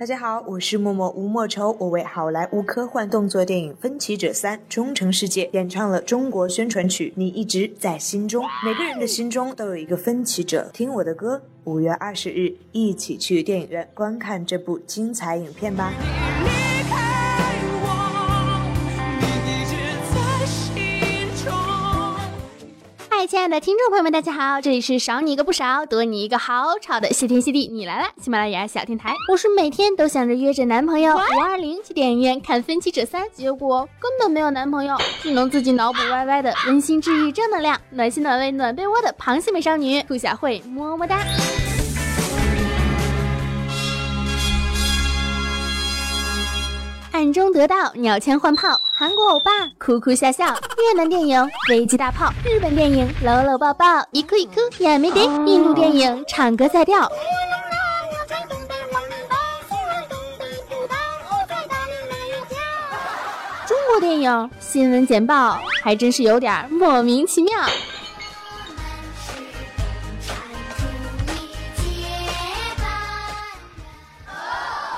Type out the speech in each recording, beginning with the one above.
大家好，我是默默吴莫愁，我为好莱坞科幻动作电影《分歧者三：忠诚世界》演唱了中国宣传曲《你一直在心中》。每个人的心中都有一个分歧者，听我的歌。五月二十日，一起去电影院观看这部精彩影片吧。亲爱的听众朋友们，大家好，这里是少你一个不少，多你一个好吵的谢天谢地你来了，喜马拉雅小电台，我是每天都想着约着男朋友五二零去电影院看《分歧者三》，结果根本没有男朋友，只能自己脑补歪歪的温馨治愈正能量，暖心暖胃暖被窝的螃蟹美少女兔小慧，么么哒。暗中得到鸟枪换炮，韩国欧巴哭哭笑笑，越南电影飞机大炮，日本电影搂搂抱抱，一哭一哭也没得，印度电影唱歌在跳，中国电影新闻简报还真是有点莫名其妙。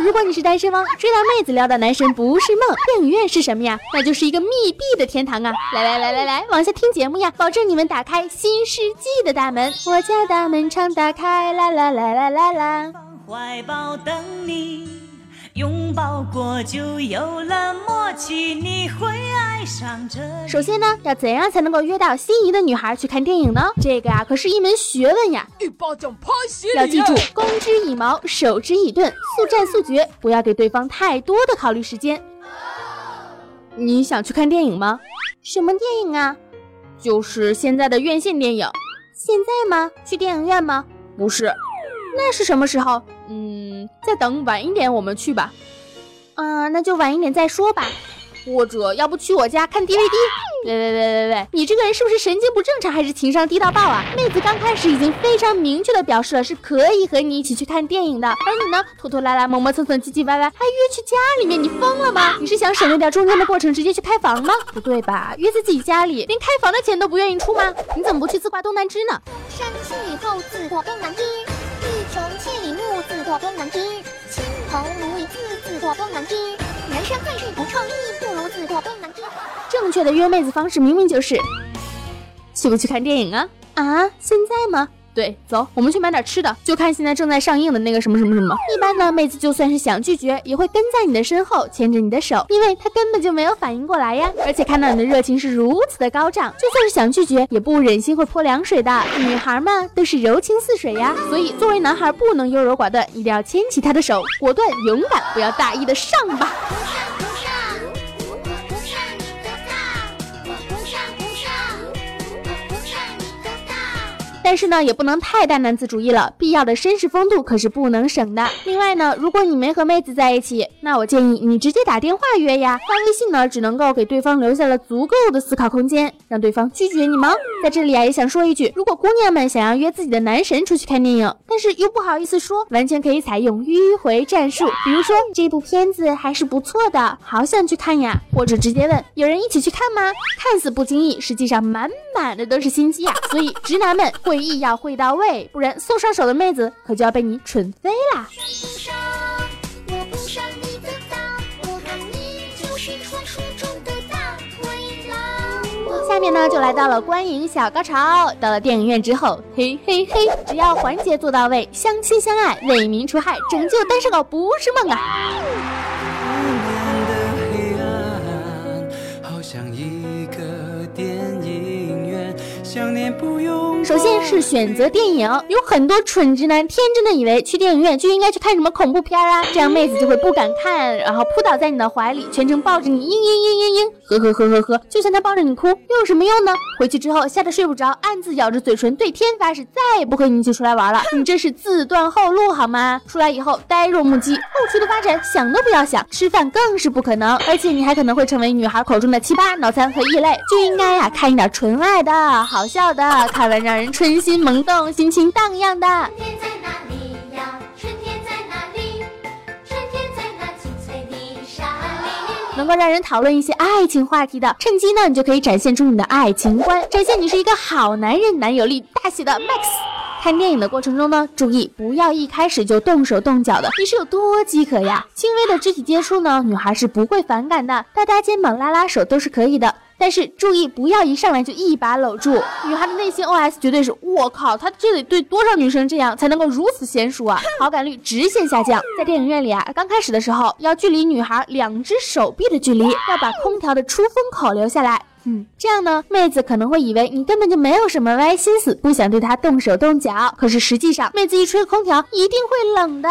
如果你是单身汪，追到妹子撩到男神不是梦，电影院是什么呀？那就是一个密闭的天堂啊！来来来来来，往下听节目呀，保证你们打开新世纪的大门。我家大门常打开，啦啦啦啦啦啦。怀抱等你。拥抱过就有了默契，你会爱上这。首先呢，要怎样才能够约到心仪的女孩去看电影呢？这个呀，可是一门学问呀！一巴掌拍死要记住，攻之以矛，守之以盾，速战速决，不要给对方太多的考虑时间。你想去看电影吗？什么电影啊？就是现在的院线电影。现在吗？去电影院吗？不是。那是什么时候？嗯，再等晚一点，我们去吧。嗯，那就晚一点再说吧。或者要不去我家看 DVD？喂喂喂喂喂，你这个人是不是神经不正常，还是情商低到爆啊？妹子刚开始已经非常明确的表示了是可以和你一起去看电影的，而你呢，拖拖拉拉、磨磨蹭蹭、唧唧歪歪，还约去家里面，你疯了吗？你是想省略掉中间的过程，直接去开房吗？不对吧？约在自己家里，连开房的钱都不愿意出吗？你怎么不去自挂东南枝呢？山西以后自挂东南枝。一穷千里目，自挂东南枝；青头鲈鱼自自挂东南枝。人生在世不创意，不如自过东南枝。正确的约妹子方式明明就是，去不去看电影啊？啊，现在吗？对，走，我们去买点吃的，就看现在正在上映的那个什么什么什么。一般呢，妹子就算是想拒绝，也会跟在你的身后，牵着你的手，因为她根本就没有反应过来呀。而且看到你的热情是如此的高涨，就算是想拒绝，也不忍心会泼凉水的。女孩嘛，都是柔情似水呀。所以作为男孩，不能优柔寡断，一定要牵起她的手，果断勇敢，不要大意的上吧。但是呢，也不能太大男子主义了，必要的绅士风度可是不能省的。另外呢，如果你没和妹子在一起，那我建议你直接打电话约呀，发微信呢，只能够给对方留下了足够的思考空间，让对方拒绝你吗？在这里啊，也想说一句，如果姑娘们想要约自己的男神出去看电影，但是又不好意思说，完全可以采用迂回战术，比如说这部片子还是不错的，好想去看呀，或者直接问有人一起去看吗？看似不经意，实际上满满的都是心机啊。所以直男们。会意要会到位，不然送上手的妹子可就要被你蠢飞啦。下面呢就来到了观影小高潮，到了电影院之后，嘿嘿嘿，只要环节做到位，相亲相爱，为民除害，拯救单身狗不是梦啊！首先是选择电影，有很多蠢直男天真的以为去电影院就应该去看什么恐怖片啊，这样妹子就会不敢看，然后扑倒在你的怀里，全程抱着你，嘤嘤嘤嘤嘤，呵呵呵呵呵。就算他抱着你哭，又有什么用呢？回去之后吓得睡不着，暗自咬着嘴唇，对天发誓再也不和你一起出来玩了。你这是自断后路好吗？出来以后呆若木鸡，后续的发展想都不要想，吃饭更是不可能，而且你还可能会成为女孩口中的奇葩、脑残和异类。就应该呀，看一点纯爱的好笑的，看完让人。春心萌动，心情荡漾的。能够让人讨论一些爱情话题的，趁机呢，你就可以展现出你的爱情观，展现你是一个好男人，男友力大写的 Max。看电影的过程中呢，注意不要一开始就动手动脚的，你是有多饥渴呀？轻微的肢体接触呢，女孩是不会反感的，搭搭肩膀、拉拉手都是可以的。但是注意，不要一上来就一把搂住。女孩的内心 OS 绝对是：我靠，他这得对多少女生这样才能够如此娴熟啊？好感率直线下降。在电影院里啊，刚开始的时候要距离女孩两只手臂的距离，要把空调的出风口留下来。嗯，这样呢，妹子可能会以为你根本就没有什么歪心思，不想对她动手动脚。可是实际上，妹子一吹空调，一定会冷的，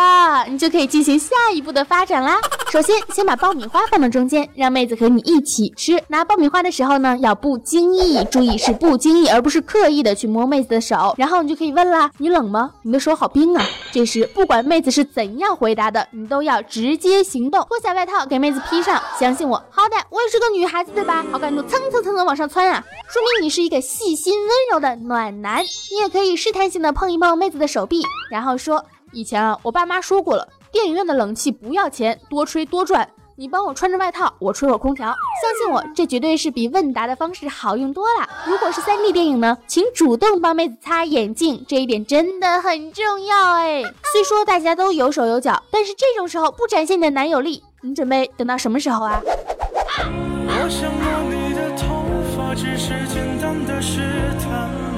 你就可以进行下一步的发展啦。首先，先把爆米花放到中间，让妹子和你一起吃。拿爆米花的时候呢，要不经意，注意是不经意，而不是刻意的去摸妹子的手。然后你就可以问啦，你冷吗？你的手好冰啊。这时，不管妹子是怎样回答的，你都要直接行动，脱下外套给妹子披上。相信我，好歹我也是个女孩子，对吧？好感度蹭蹭。蹭的往上窜啊，说明你是一个细心温柔的暖男。你也可以试探性的碰一碰妹子的手臂，然后说：以前啊，我爸妈说过了，电影院的冷气不要钱，多吹多赚。你帮我穿着外套，我吹会空调。相信我，这绝对是比问答的方式好用多了。如果是 3D 电影呢，请主动帮妹子擦眼镜，这一点真的很重要哎。虽说大家都有手有脚，但是这种时候不展现你的男友力，你准备等到什么时候啊？我想摸你的头发，只是简单的试探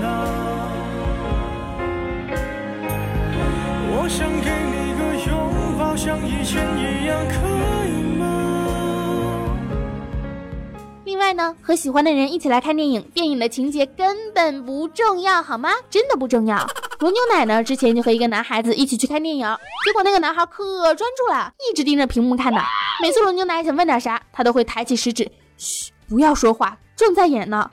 啊。我想给你像以前一样，可以吗？另外呢，和喜欢的人一起来看电影，电影的情节根本不重要，好吗？真的不重要。罗牛奶呢，之前就和一个男孩子一起去看电影，结果那个男孩可专注了，一直盯着屏幕看的。每次罗牛奶想问点啥，他都会抬起食指。嘘，不要说话，正在演呢。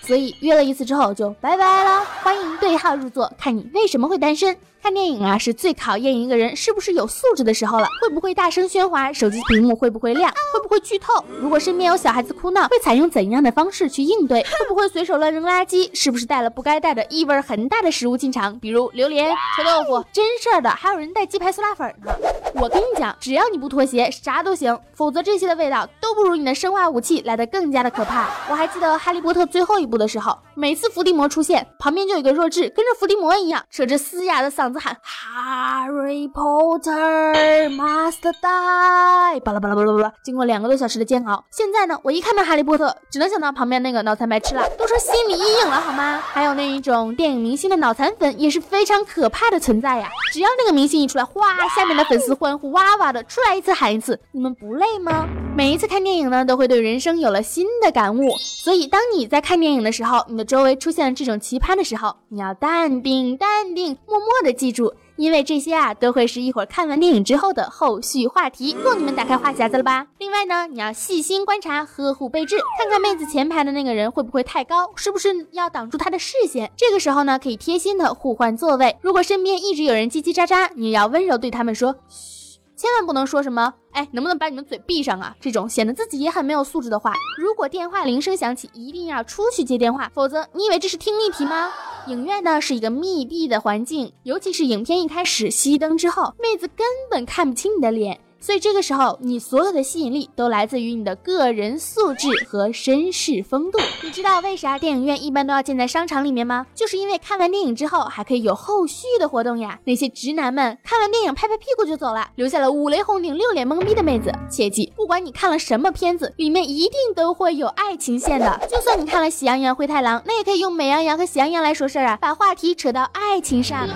所以约了一次之后就拜拜了。欢迎对号入座，看你为什么会单身。看电影啊，是最考验一个人是不是有素质的时候了。会不会大声喧哗？手机屏幕会不会亮？会不会剧透？如果身边有小孩子哭闹，会采用怎样的方式去应对？会不会随手乱扔垃圾？是不是带了不该带的异味很大的食物进场？比如榴莲、臭豆腐。真事儿的，还有人带鸡排、酸辣粉呢。我跟你讲，只要你不脱鞋，啥都行。否则这些的味道都不如你的生化武器来的更加的可怕。我还记得《哈利波特》最后一部的时候，每次伏地魔出现，旁边就有个弱智跟着伏地魔一样，扯着嘶哑的嗓子喊 Harry Potter must die，巴拉巴拉巴拉巴拉。经过两个多小时的煎熬，现在呢，我一看到哈利波特，只能想到旁边那个脑残白痴了，都说心理阴影了好吗？还有那一种电影明星的脑残粉也是非常可怕的存在呀。只要那个明星一出来，哗，下面的粉丝欢呼哇哇的，出来一次喊一次，你们不累吗？每一次看电影呢，都会对人生有了新的感悟。所以当你在看电影的时候，你的周围出现了这种奇葩的时候，你要淡定淡定，默默的记住。因为这些啊，都会是一会儿看完电影之后的后续话题，够你们打开话匣子了吧？另外呢，你要细心观察，呵护备至，看看妹子前排的那个人会不会太高，是不是要挡住她的视线？这个时候呢，可以贴心的互换座位。如果身边一直有人叽叽喳喳，你要温柔对他们说，嘘，千万不能说什么，哎，能不能把你们嘴闭上啊？这种显得自己也很没有素质的话。如果电话铃声响起，一定要出去接电话，否则你以为这是听力题吗？影院呢是一个密闭的环境，尤其是影片一开始熄灯之后，妹子根本看不清你的脸，所以这个时候你所有的吸引力都来自于你的个人素质和绅士风度。你知道为啥电影院一般都要建在商场里面吗？就是因为看完电影之后还可以有后续的活动呀。那些直男们看完电影拍拍屁股就走了，留下了五雷轰顶、六脸懵逼的妹子。切记，不管你看了什么片子，里面一定都会有爱情线的。就算你看了《喜羊羊灰太狼》，那也可以用美羊羊和喜羊羊来说事儿啊，把话题扯到爱情上。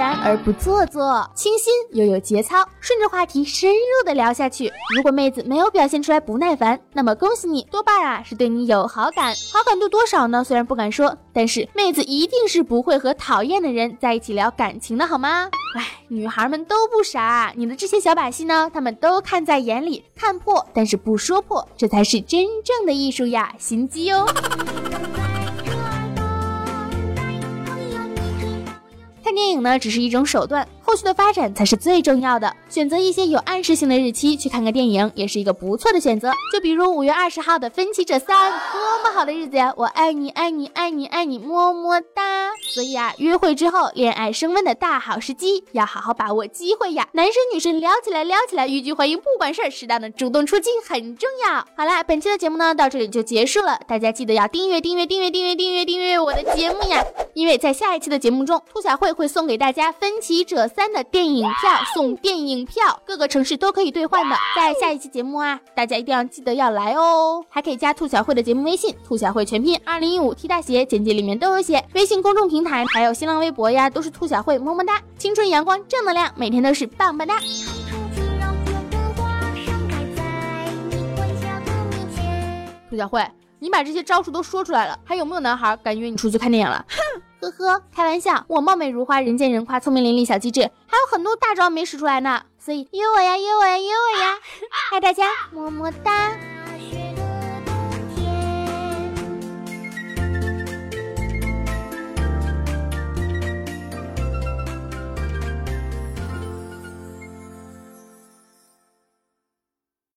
然而不做作，清新又有节操，顺着话题深入的聊下去。如果妹子没有表现出来不耐烦，那么恭喜你，多半啊是对你有好感。好感度多少呢？虽然不敢说，但是妹子一定是不会和讨厌的人在一起聊感情的，好吗？哎，女孩们都不傻，你的这些小把戏呢，他们都看在眼里，看破但是不说破，这才是真正的艺术呀，心机哦。看电影呢，只是一种手段。后续的发展才是最重要的。选择一些有暗示性的日期去看个电影，也是一个不错的选择。就比如五月二十号的《分歧者三》，多么好的日子呀！我爱你，爱你，爱你，爱你，么么哒。所以啊，约会之后恋爱升温的大好时机，要好好把握机会呀！男生女生撩起来，撩起来，欲拒还迎不管事儿，适当的主动出击很重要。好啦，本期的节目呢到这里就结束了，大家记得要订阅订阅订阅订阅订阅订阅我的节目呀！因为在下一期的节目中，兔小慧会送给大家《分歧者三三》的电影票，送电影票，各个城市都可以兑换的。在下一期节目啊，大家一定要记得要来哦，还可以加兔小慧的节目微信，兔小慧全拼二零一五 T 大写，简介里面都有写。微信公众平台还有新浪微博呀，都是兔小慧，么么哒，青春阳光正能量，每天都是棒棒哒。兔小慧，你把这些招数都说出来了，还有没有男孩敢约你出去看电影了？哼，呵呵，开玩笑，我貌美如花，人见人夸，聪明伶俐，小机智，还有很多大招没使出来呢，所以约我呀，约我呀，约我呀，爱大家，么么哒。